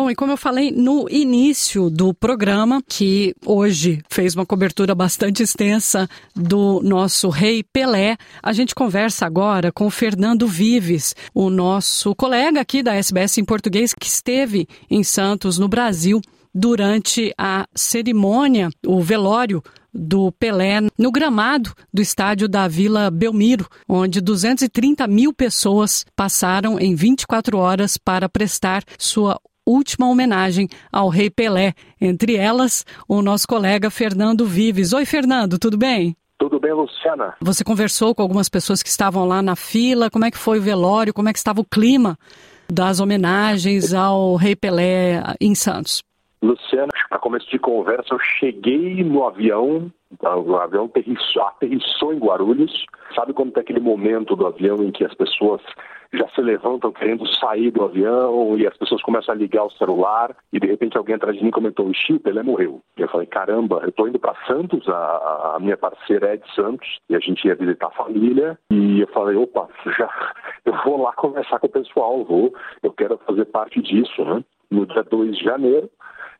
Bom, e como eu falei no início do programa, que hoje fez uma cobertura bastante extensa do nosso rei Pelé, a gente conversa agora com o Fernando Vives, o nosso colega aqui da SBS em português, que esteve em Santos, no Brasil, durante a cerimônia, o velório do Pelé no gramado do estádio da Vila Belmiro, onde 230 mil pessoas passaram em 24 horas para prestar sua última homenagem ao Rei Pelé. Entre elas, o nosso colega Fernando Vives. Oi, Fernando, tudo bem? Tudo bem, Luciana? Você conversou com algumas pessoas que estavam lá na fila. Como é que foi o velório? Como é que estava o clima das homenagens ao Rei Pelé em Santos? Luciana, para começo de conversa, eu cheguei no avião, o avião aterrissou, aterrissou em Guarulhos. Sabe quando tem aquele momento do avião em que as pessoas já se levantam querendo sair do avião e as pessoas começam a ligar o celular e de repente alguém atrás de mim comentou, o Chico, ele morreu. Eu falei, caramba, eu tô indo para Santos, a, a, minha parceira é de Santos e a gente ia visitar a família e eu falei, opa, já, eu vou lá conversar com o pessoal, vou, eu quero fazer parte disso, né? No dia 2 de janeiro,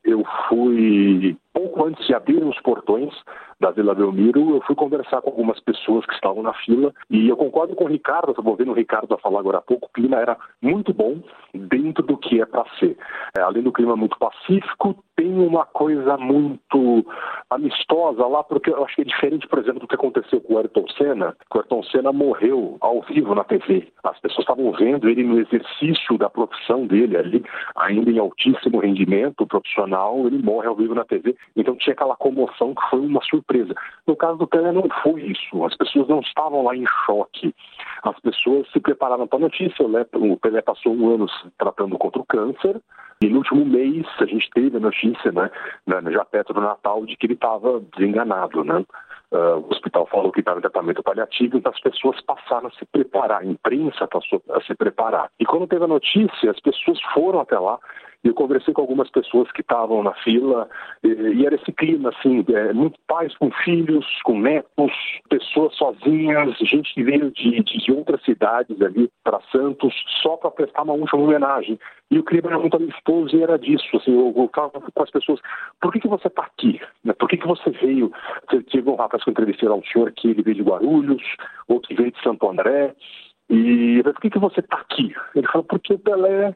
eu fui, pouco antes de abrir os portões da Vila Belmiro, eu fui conversar com algumas pessoas que estavam na fila e eu concordo com o Ricardo, estou ouvindo o Ricardo falar agora há pouco, o clima era muito bom dentro do que é para ser. É, além do clima muito pacífico, tem uma coisa muito amistosa lá, porque eu acho que é diferente, por exemplo, do que aconteceu com o Ayrton Senna, que o Ayrton Senna morreu ao vivo na TV. As pessoas estavam vendo ele no exercício da profissão dele ali, ainda em altíssimo rendimento profissional, ele morre ao vivo na TV. Então tinha aquela comoção que foi uma surpresa. No caso do Pelé não foi isso. As pessoas não estavam lá em choque. As pessoas se prepararam para a notícia. O Pelé passou um ano se tratando contra o câncer. E no último mês a gente teve a notícia, né, já perto do Natal, de que ele estava desenganado, né? Uh, o hospital falou que estava em tratamento paliativo, então as pessoas passaram a se preparar, a imprensa passou a se preparar. E quando teve a notícia, as pessoas foram até lá, e eu conversei com algumas pessoas que estavam na fila e, e era esse clima, assim, é, muito pais com filhos, com netos, pessoas sozinhas, gente que veio de, de, outras cidades ali para Santos só para prestar uma última homenagem. E o clima era muito amistoso e era disso, assim, eu, eu falava com as pessoas, por que, que você está aqui? Né? Por que, que você veio? Teve um rapaz que eu entrevistei um senhor que ele veio de Guarulhos, outro que veio de Santo André, e por que, que você está aqui? Ele falou, porque o Pelé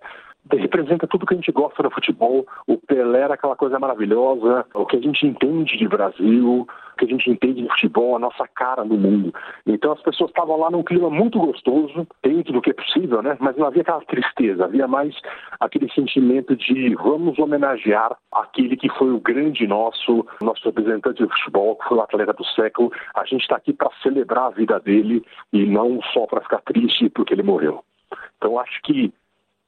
representa tudo que a gente gosta no futebol. O Pelé era aquela coisa maravilhosa, o que a gente entende de Brasil, o que a gente entende de futebol, a nossa cara no mundo. Então as pessoas estavam lá num clima muito gostoso, dentro do que é possível, né? Mas não havia aquela tristeza, havia mais aquele sentimento de vamos homenagear aquele que foi o grande nosso, nosso representante de futebol, que foi o atleta do século. A gente está aqui para celebrar a vida dele e não só para ficar triste porque ele morreu. Então acho que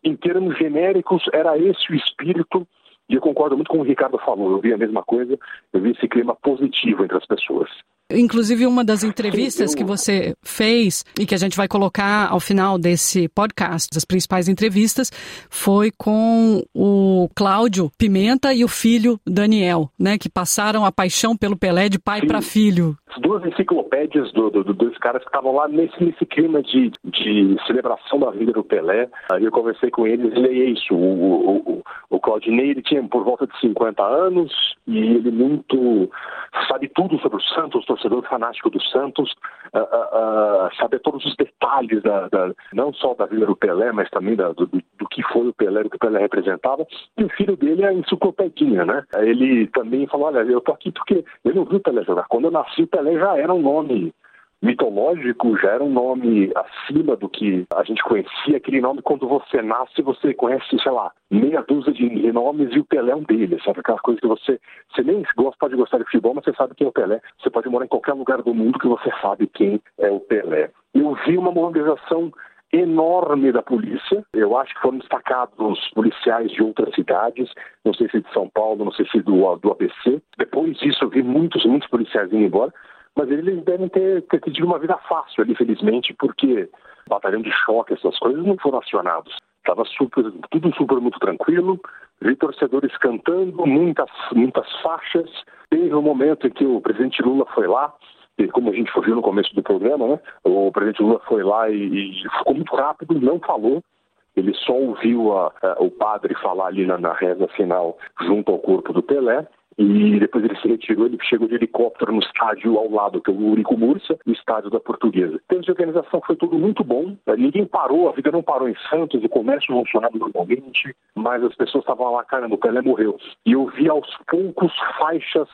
em termos genéricos, era esse o espírito, e eu concordo muito com o Ricardo falou, eu vi a mesma coisa, eu vi esse clima positivo entre as pessoas. Inclusive, uma das entrevistas que você fez e que a gente vai colocar ao final desse podcast, as principais entrevistas, foi com o Cláudio Pimenta e o filho Daniel, né? Que passaram a paixão pelo Pelé de pai para filho. As duas enciclopédias do, do, do, dos caras que estavam lá nesse, nesse clima de, de celebração da vida do Pelé. Aí eu conversei com eles e é isso. O, o, o, o Claudinei, ele tinha por volta de 50 anos e ele muito sabe tudo sobre o Santos, torcedor fanático do Santos, uh, uh, uh, saber todos os detalhes, da, da, não só da vida do Pelé, mas também da, do, do, que foi o Pelé, do que o Pelé representava. E o filho dele é enciclopedinha, né? Ele também falou, olha, eu tô aqui porque eu não vi o Pelé jogar. Quando eu nasci, o Pelé já era um nome mitológico, já era um nome acima do que a gente conhecia. Aquele nome, quando você nasce, você conhece, sei lá, meia dúzia de nomes e o Pelé é um deles, sabe? Aquela coisa que você, você nem gosta, pode gostar de futebol, mas você sabe quem é o Pelé. Você pode morar em qualquer lugar do mundo que você sabe quem é o Pelé. Eu vi uma mobilização enorme da polícia. Eu acho que foram destacados policiais de outras cidades, não sei se de São Paulo, não sei se do, do ABC. Depois disso, eu vi muitos, muitos policiais indo embora mas eles devem ter, ter tido uma vida fácil ali, felizmente, porque batalhão de choque, essas coisas não foram acionados. Estava super, tudo super muito tranquilo, vi torcedores cantando, muitas, muitas faixas. Teve um momento em que o presidente Lula foi lá, e como a gente viu no começo do programa, né? O presidente Lula foi lá e, e ficou muito rápido, não falou, ele só ouviu a, a, o padre falar ali na, na reza final junto ao corpo do Pelé, e depois ele se retirou, ele chegou de helicóptero no estádio ao lado, que é o Urico Mursa, o estádio da Portuguesa. Em termos de organização foi tudo muito bom, ninguém parou, a vida não parou em Santos, o comércio funcionava normalmente, mas as pessoas estavam lá, caramba, o Pelé morreu. E eu vi aos poucos faixas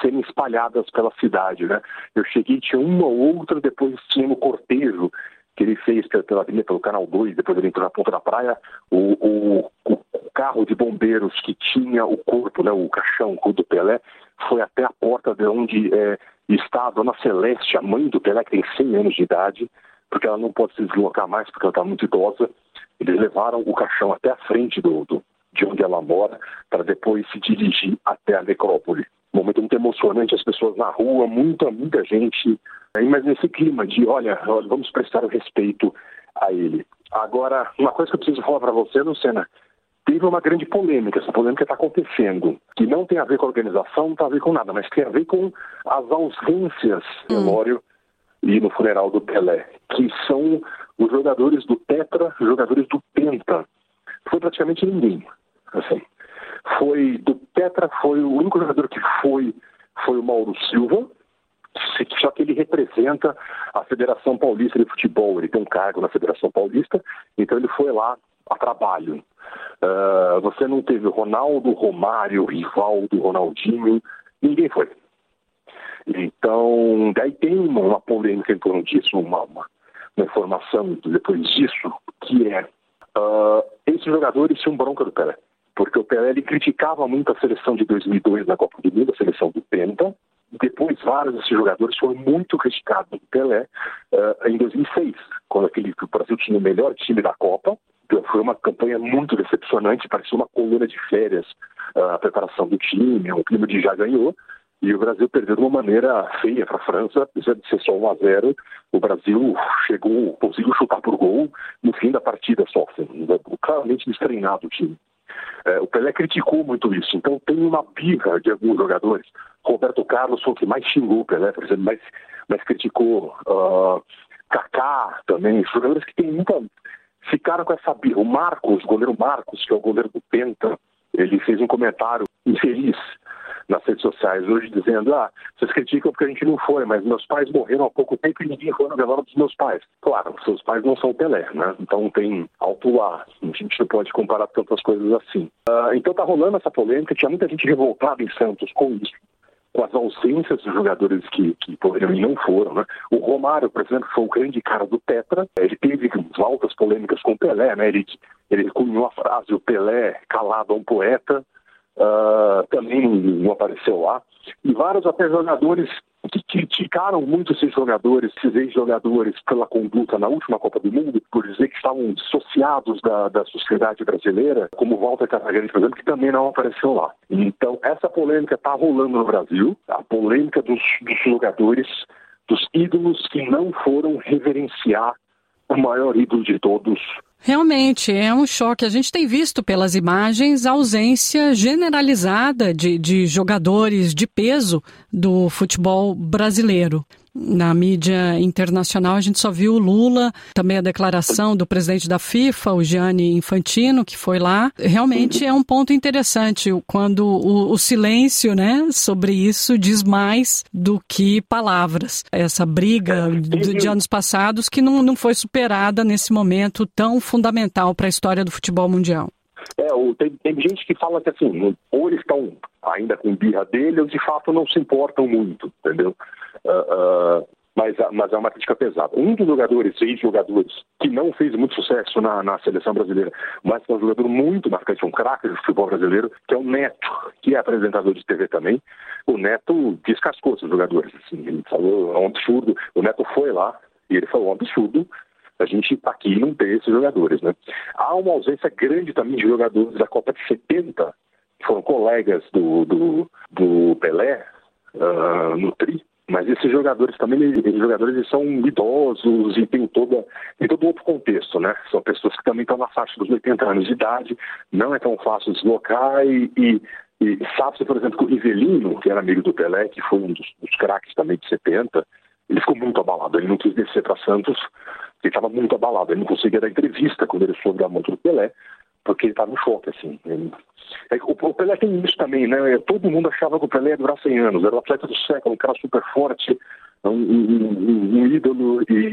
serem espalhadas pela cidade, né? Eu cheguei, tinha uma ou outra, depois tinha no cortejo que ele fez pela avenida, pelo Canal 2, depois ele entrou na ponta da praia, o, o, o, carro de bombeiros que tinha o corpo, né, o caixão o do Pelé, foi até a porta de onde é, está a dona Celeste, a mãe do Pelé, que tem 100 anos de idade, porque ela não pode se deslocar mais, porque ela está muito idosa. Eles levaram o caixão até a frente do, do de onde ela mora, para depois se dirigir até a necrópole. Um momento muito emocionante, as pessoas na rua, muita, muita gente, mas nesse clima de, olha, olha vamos prestar o respeito a ele. Agora, uma coisa que eu preciso falar para você, Luciana, teve uma grande polêmica, essa polêmica está acontecendo, que não tem a ver com a organização, não tem a ver com nada, mas tem a ver com as ausências no velório hum. e no funeral do Pelé, que são os jogadores do Tetra, os jogadores do Penta. Foi praticamente ninguém. Assim, foi do Tetra foi o único jogador que foi foi o Mauro Silva, só que ele representa a Federação Paulista de Futebol, ele tem um cargo na Federação Paulista, então ele foi lá a trabalho. Uh, você não teve Ronaldo, Romário, Rivaldo, Ronaldinho, ninguém foi. Então, daí tem uma, uma polêmica em torno disso, uma, uma, uma, informação depois disso, que é uh, esses jogadores tinham bronca do Pelé porque o Pelé ele criticava muito a seleção de 2002 na Copa do Mundo, a seleção do Penta. Depois, vários desses jogadores foram muito criticados do Pelé uh, em 2006, quando aquele, o Brasil tinha o melhor time da Copa. Foi uma campanha muito decepcionante, parecia uma coluna de férias uh, a preparação do time, um clima de já ganhou. E o Brasil perdeu de uma maneira feia para a França, apesar de ser só 1 a 0 o Brasil chegou, conseguiu chutar por gol no fim da partida só, assim, claramente destreinado o time. É, o Pelé criticou muito isso, então tem uma birra de alguns jogadores. Roberto Carlos foi o que mais xingou o Pelé, por exemplo, mais, mais criticou. Uh, Kaká também, jogadores que tem muita. Ficaram com essa birra. O Marcos, goleiro Marcos, que é o goleiro do Penta, ele fez um comentário infeliz nas redes sociais hoje dizendo: ah, vocês criticam porque a gente não foi, mas meus pais morreram há pouco tempo e ninguém foi no velório dos meus pais. Claro, seus pais não são Pelé, né? Então tem alto lá. A gente não pode comparar tantas coisas assim. Uh, então tá rolando essa polêmica, tinha muita gente revoltada em Santos com isso com as ausências dos jogadores que, que poderiam e não foram. Né? O Romário, por exemplo, foi o grande cara do Tetra. Ele teve altas polêmicas com o Pelé, né? Ele, ele cunhou a frase, o Pelé calado a um poeta uh, também não apareceu lá. E vários até jogadores criticaram muito esses jogadores, esses ex-jogadores, pela conduta na última Copa do Mundo, por dizer que estavam dissociados da, da sociedade brasileira, como Walter Casagrande, por exemplo, que também não apareceu lá. Então, essa polêmica está rolando no Brasil, a polêmica dos, dos jogadores, dos ídolos que não foram reverenciar o maior ídolo de todos, Realmente, é um choque. A gente tem visto pelas imagens a ausência generalizada de, de jogadores de peso do futebol brasileiro na mídia internacional a gente só viu o Lula, também a declaração do presidente da FIFA, o Gianni Infantino, que foi lá. Realmente é um ponto interessante quando o, o silêncio, né, sobre isso diz mais do que palavras. Essa briga de, de anos passados que não, não foi superada nesse momento tão fundamental para a história do futebol mundial. É, tem, tem gente que fala que assim, ou eles estão ainda com birra dele, ou de fato não se importam muito, entendeu? Uh, mas, mas é uma crítica pesada. Um dos jogadores, seis jogadores, que não fez muito sucesso na, na seleção brasileira, mas é um jogador muito marcante, um craque do futebol brasileiro, que é o Neto, que é apresentador de TV também. O Neto descascou esses jogadores. Assim, ele falou, é um absurdo. O Neto foi lá e ele falou, é um absurdo a gente tá aqui e não ter esses jogadores, né? Há uma ausência grande também de jogadores da Copa de 70, que foram colegas do, do, do Pelé uh, no Tri, mas esses jogadores também, esses jogadores eles são idosos e tem toda, tem todo outro contexto, né? São pessoas que também estão na faixa dos 80 anos de idade, não é tão fácil deslocar e, e, e sabe-se, por exemplo, que o Rivelino, que era amigo do Pelé, que foi um dos, dos craques também de 70, ele ficou muito abalado, ele não quis descer para Santos Ele estava muito abalado, ele não conseguia dar entrevista quando ele soube da morte do Pelé, porque ele estava em choque, assim. Ele... É, o, Pelé tem isso também, né? Todo mundo achava que o Pelé ia durar 100 anos, era o atleta do século, um cara super forte, um, um, um ídolo e,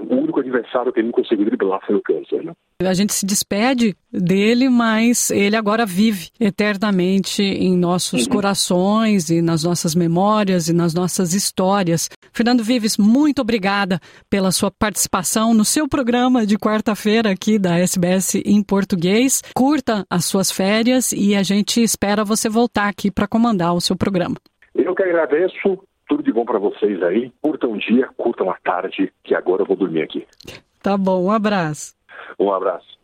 o único adversário que ele não conseguiu driblar foi o câncer. Né? A gente se despede dele, mas ele agora vive eternamente em nossos uhum. corações e nas nossas memórias e nas nossas histórias. Fernando Vives, muito obrigada pela sua participação no seu programa de quarta-feira aqui da SBS em português. Curta as suas férias e a gente espera você voltar aqui para comandar o seu programa. Eu que agradeço. Tudo de bom para vocês aí. Curtam um dia, curtam a tarde, que agora eu vou dormir aqui. Tá bom, um abraço. Um abraço.